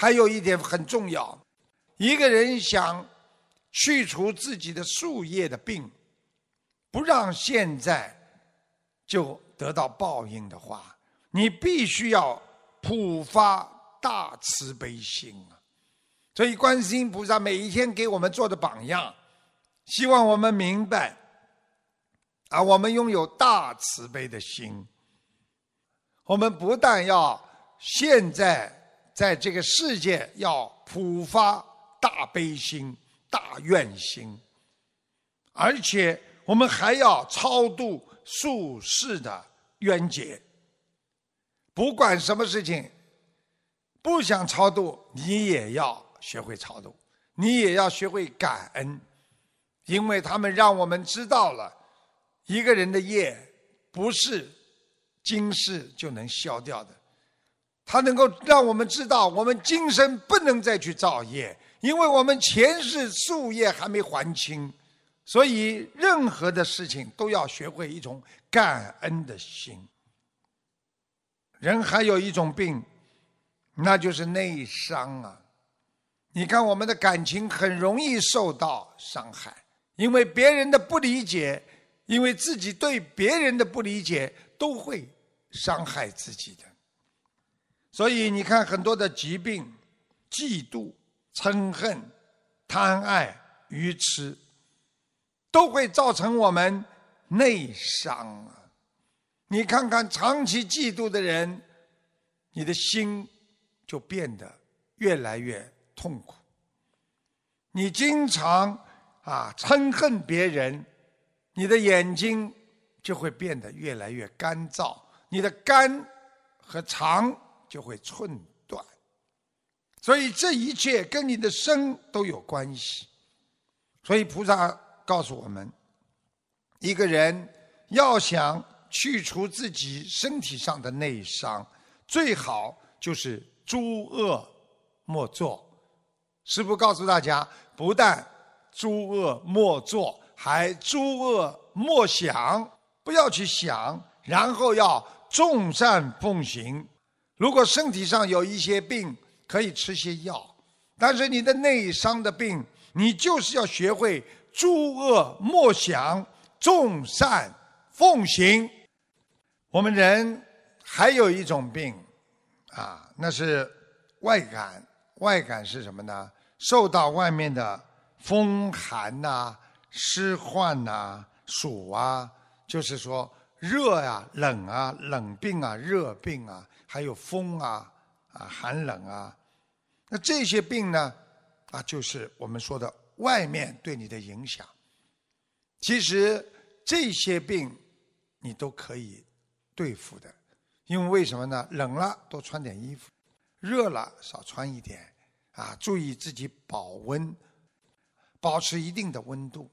还有一点很重要，一个人想去除自己的树叶的病，不让现在就得到报应的话，你必须要普发大慈悲心啊！所以，观世音菩萨每一天给我们做的榜样，希望我们明白啊，我们拥有大慈悲的心。我们不但要现在在这个世界要普发大悲心、大愿心，而且我们还要超度宿世的冤结。不管什么事情，不想超度，你也要学会超度，你也要学会感恩，因为他们让我们知道了一个人的业不是。今世就能消掉的，它能够让我们知道，我们今生不能再去造业，因为我们前世宿业还没还清，所以任何的事情都要学会一种感恩的心。人还有一种病，那就是内伤啊！你看，我们的感情很容易受到伤害，因为别人的不理解，因为自己对别人的不理解，都会。伤害自己的，所以你看很多的疾病、嫉妒、嗔恨、贪爱、愚痴，都会造成我们内伤啊！你看看长期嫉妒的人，你的心就变得越来越痛苦。你经常啊嗔恨别人，你的眼睛就会变得越来越干燥。你的肝和肠就会寸断，所以这一切跟你的生都有关系。所以菩萨告诉我们，一个人要想去除自己身体上的内伤，最好就是诸恶莫作。师父告诉大家，不但诸恶莫作，还诸恶莫想，不要去想，然后要。众善奉行，如果身体上有一些病，可以吃些药；但是你的内伤的病，你就是要学会诸恶莫想，众善奉行。我们人还有一种病，啊，那是外感。外感是什么呢？受到外面的风寒呐、湿患呐、暑啊，就是说。热呀，冷啊，冷病啊，热病啊，还有风啊，啊，寒冷啊，那这些病呢，啊，就是我们说的外面对你的影响。其实这些病你都可以对付的，因为为什么呢？冷了多穿点衣服，热了少穿一点，啊，注意自己保温，保持一定的温度。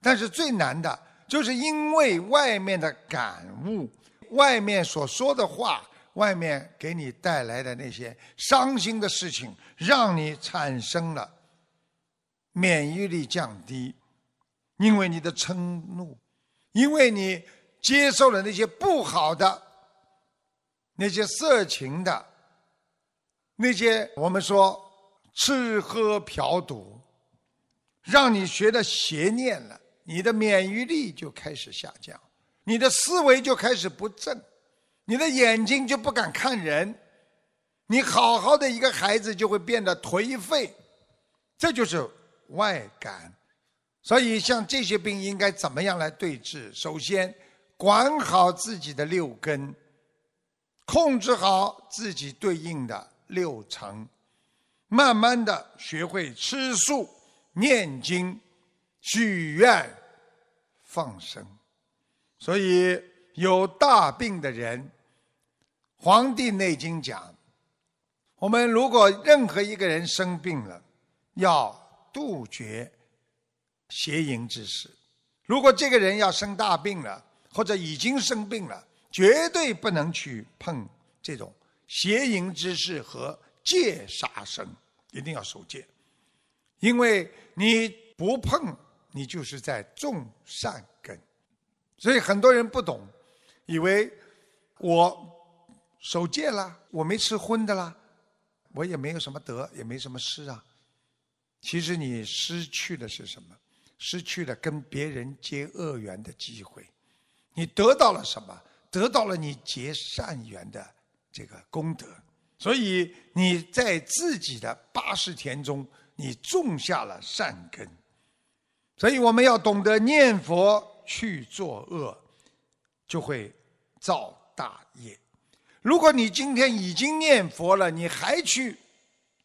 但是最难的。就是因为外面的感悟，外面所说的话，外面给你带来的那些伤心的事情，让你产生了免疫力降低，因为你的嗔怒，因为你接受了那些不好的、那些色情的、那些我们说吃喝嫖赌，让你学的邪念了。你的免疫力就开始下降，你的思维就开始不正，你的眼睛就不敢看人，你好好的一个孩子就会变得颓废，这就是外感。所以像这些病应该怎么样来对治？首先管好自己的六根，控制好自己对应的六成，慢慢的学会吃素、念经、许愿。放生，所以有大病的人，《黄帝内经》讲，我们如果任何一个人生病了，要杜绝邪淫之事。如果这个人要生大病了，或者已经生病了，绝对不能去碰这种邪淫之事和戒杀生，一定要守戒，因为你不碰。你就是在种善根，所以很多人不懂，以为我守戒了，我没吃荤的啦，我也没有什么得，也没什么失啊。其实你失去的是什么？失去了跟别人结恶缘的机会。你得到了什么？得到了你结善缘的这个功德。所以你在自己的八十田中，你种下了善根。所以我们要懂得念佛去作恶，就会造大业。如果你今天已经念佛了，你还去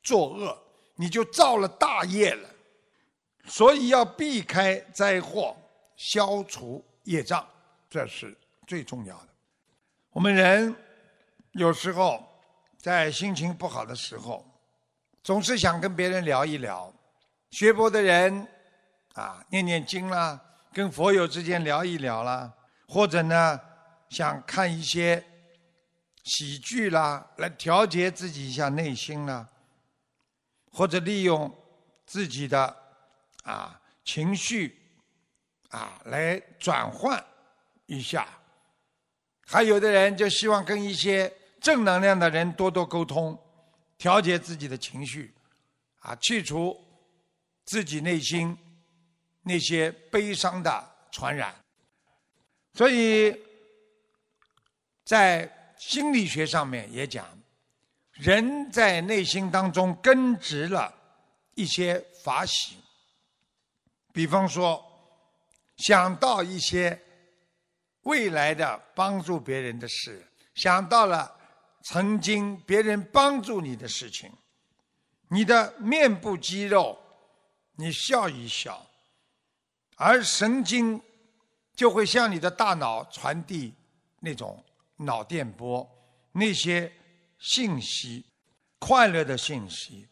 作恶，你就造了大业了。所以要避开灾祸，消除业障，这是最重要的。我们人有时候在心情不好的时候，总是想跟别人聊一聊。学佛的人啊，念念经啦，跟佛友之间聊一聊啦，或者呢，想看一些。喜剧啦，来调节自己一下内心啦，或者利用自己的啊情绪啊来转换一下。还有的人就希望跟一些正能量的人多多沟通，调节自己的情绪，啊，去除自己内心那些悲伤的传染。所以在心理学上面也讲，人在内心当中根植了一些法喜，比方说想到一些未来的帮助别人的事，想到了曾经别人帮助你的事情，你的面部肌肉你笑一笑，而神经就会向你的大脑传递那种。脑电波那些信息，快乐的信息，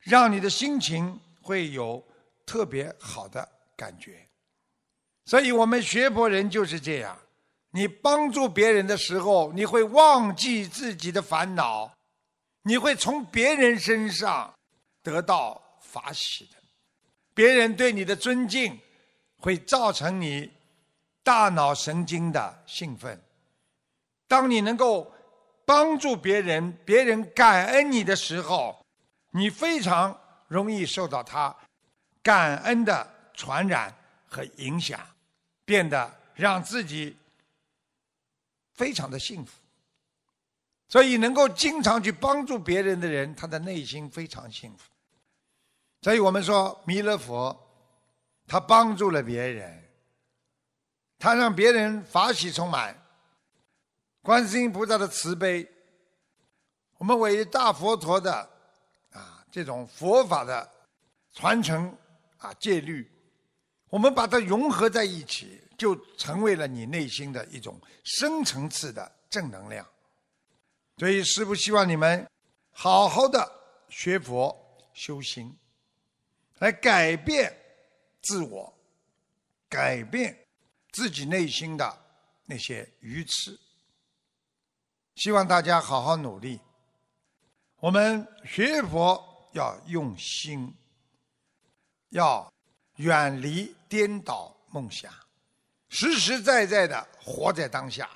让你的心情会有特别好的感觉。所以我们学佛人就是这样：你帮助别人的时候，你会忘记自己的烦恼，你会从别人身上得到法喜的。别人对你的尊敬，会造成你大脑神经的兴奋。当你能够帮助别人，别人感恩你的时候，你非常容易受到他感恩的传染和影响，变得让自己非常的幸福。所以，能够经常去帮助别人的人，他的内心非常幸福。所以我们说，弥勒佛他帮助了别人，他让别人法喜充满。观世音菩萨的慈悲，我们伟大佛陀的啊这种佛法的传承啊戒律，我们把它融合在一起，就成为了你内心的一种深层次的正能量。所以师父希望你们好好的学佛修心，来改变自我，改变自己内心的那些愚痴。希望大家好好努力。我们学佛要用心，要远离颠倒梦想，实实在在的活在当下，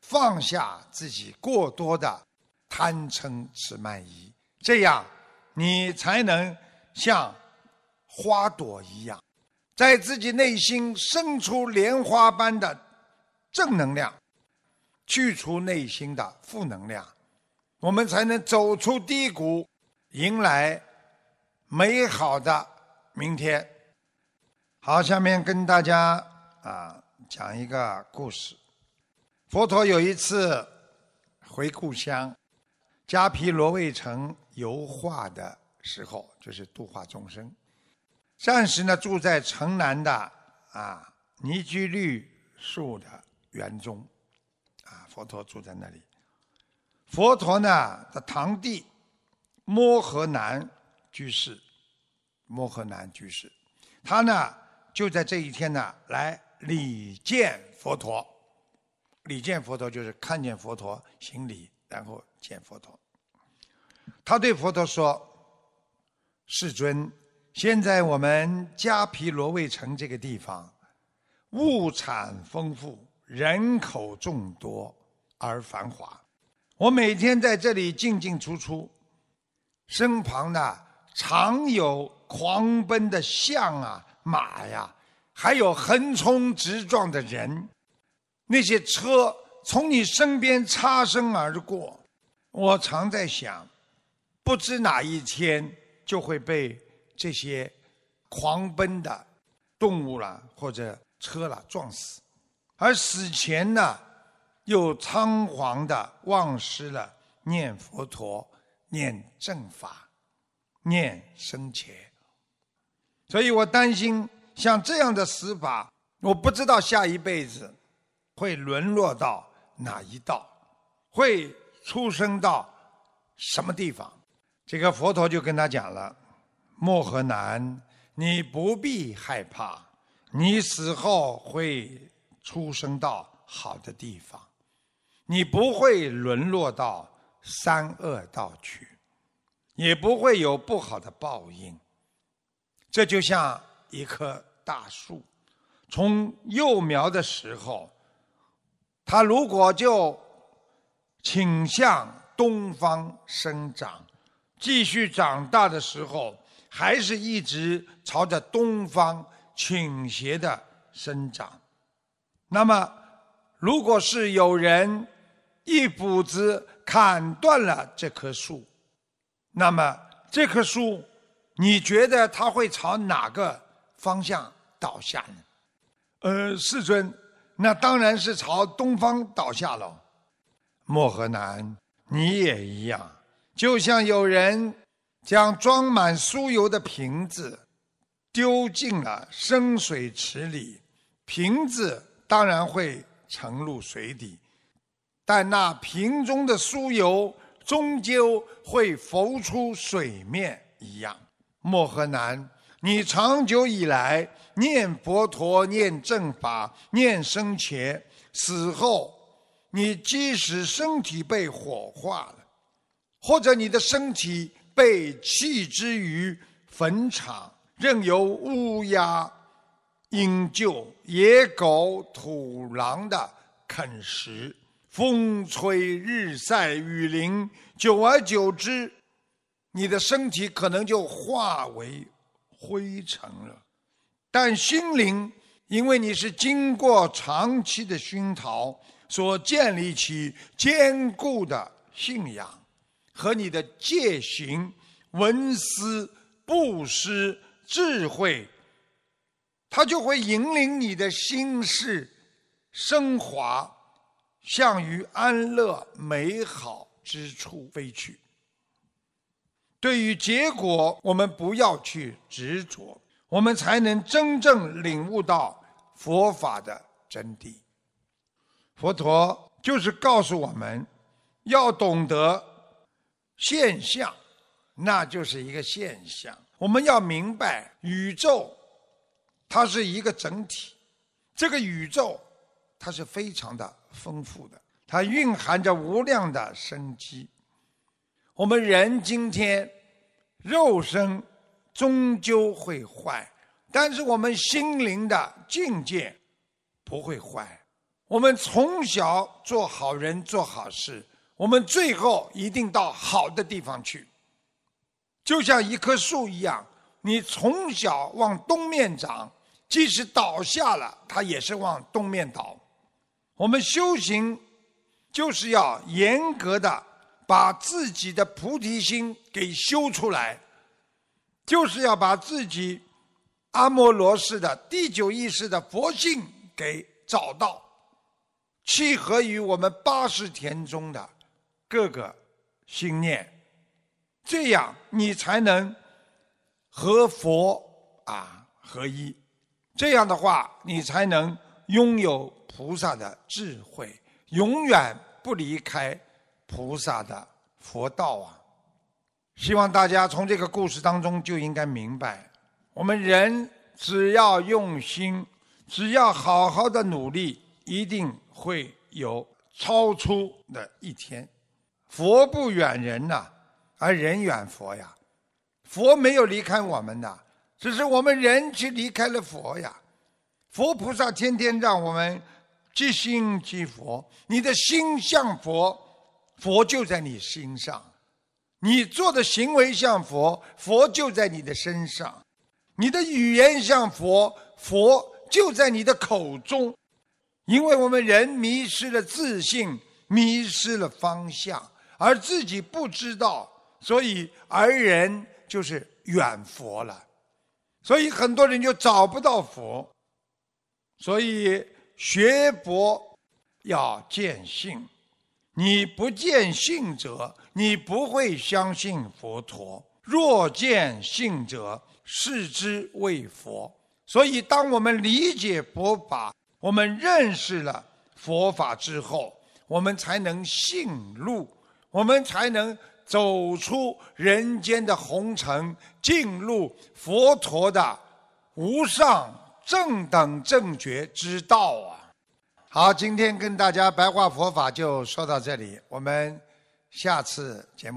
放下自己过多的贪嗔痴慢疑，这样你才能像花朵一样，在自己内心生出莲花般的正能量。去除内心的负能量，我们才能走出低谷，迎来美好的明天。好，下面跟大家啊讲一个故事。佛陀有一次回故乡迦毗罗卫城游化的时候，就是度化众生，暂时呢住在城南的啊尼居绿树的园中。佛陀住在那里。佛陀呢的堂弟摩诃南居士，摩诃南居士，他呢就在这一天呢来礼见佛陀。礼见佛陀就是看见佛陀行礼，然后见佛陀。他对佛陀说：“世尊，现在我们迦毗罗卫城这个地方，物产丰富，人口众多。”而繁华，我每天在这里进进出出，身旁呢常有狂奔的象啊、马呀，还有横冲直撞的人，那些车从你身边擦身而过，我常在想，不知哪一天就会被这些狂奔的动物啦或者车啦撞死，而死前呢，又仓皇的忘失了念佛陀。念正法，念生前，所以我担心像这样的死法，我不知道下一辈子会沦落到哪一道，会出生到什么地方。这个佛陀就跟他讲了：莫和南，你不必害怕，你死后会出生到好的地方，你不会沦落到。三恶道去，也不会有不好的报应。这就像一棵大树，从幼苗的时候，它如果就倾向东方生长，继续长大的时候，还是一直朝着东方倾斜的生长。那么，如果是有人一斧子，砍断了这棵树，那么这棵树，你觉得它会朝哪个方向倒下呢？呃，世尊，那当然是朝东方倒下了。莫河南，你也一样，就像有人将装满酥油的瓶子丢进了深水池里，瓶子当然会沉入水底。但那瓶中的酥油终究会浮出水面一样。莫河南，你长久以来念佛陀、念正法、念生前，死后，你即使身体被火化了，或者你的身体被弃之于坟场，任由乌鸦、鹰鹫、野狗、土狼的啃食。风吹日晒雨淋，久而久之，你的身体可能就化为灰尘了。但心灵，因为你是经过长期的熏陶，所建立起坚固的信仰和你的戒行、文思、布施、智慧，它就会引领你的心事升华。向于安乐美好之处飞去。对于结果，我们不要去执着，我们才能真正领悟到佛法的真谛。佛陀就是告诉我们，要懂得现象，那就是一个现象。我们要明白，宇宙它是一个整体，这个宇宙它是非常的。丰富的，它蕴含着无量的生机。我们人今天肉身终究会坏，但是我们心灵的境界不会坏。我们从小做好人做好事，我们最后一定到好的地方去。就像一棵树一样，你从小往东面长，即使倒下了，它也是往东面倒。我们修行，就是要严格的把自己的菩提心给修出来，就是要把自己阿摩罗式的第九意识的佛性给找到，契合于我们八十田中的各个心念，这样你才能和佛啊合一，这样的话你才能拥有。菩萨的智慧永远不离开菩萨的佛道啊！希望大家从这个故事当中就应该明白，我们人只要用心，只要好好的努力，一定会有超出的一天。佛不远人呐，而人远佛呀。佛没有离开我们呐，只是我们人去离开了佛呀。佛菩萨天天让我们。即心即佛，你的心像佛，佛就在你心上。你做的行为像佛，佛就在你的身上；你的语言像佛，佛就在你的口中。因为我们人迷失了自信，迷失了方向，而自己不知道，所以而人就是远佛了。所以很多人就找不到佛。所以学佛要见性，你不见性者，你不会相信佛陀。若见性者，视之为佛。所以，当我们理解佛法，我们认识了佛法之后，我们才能信路，我们才能走出人间的红尘，进入佛陀的无上。正等正觉之道啊！好，今天跟大家白话佛法就说到这里，我们下次节目。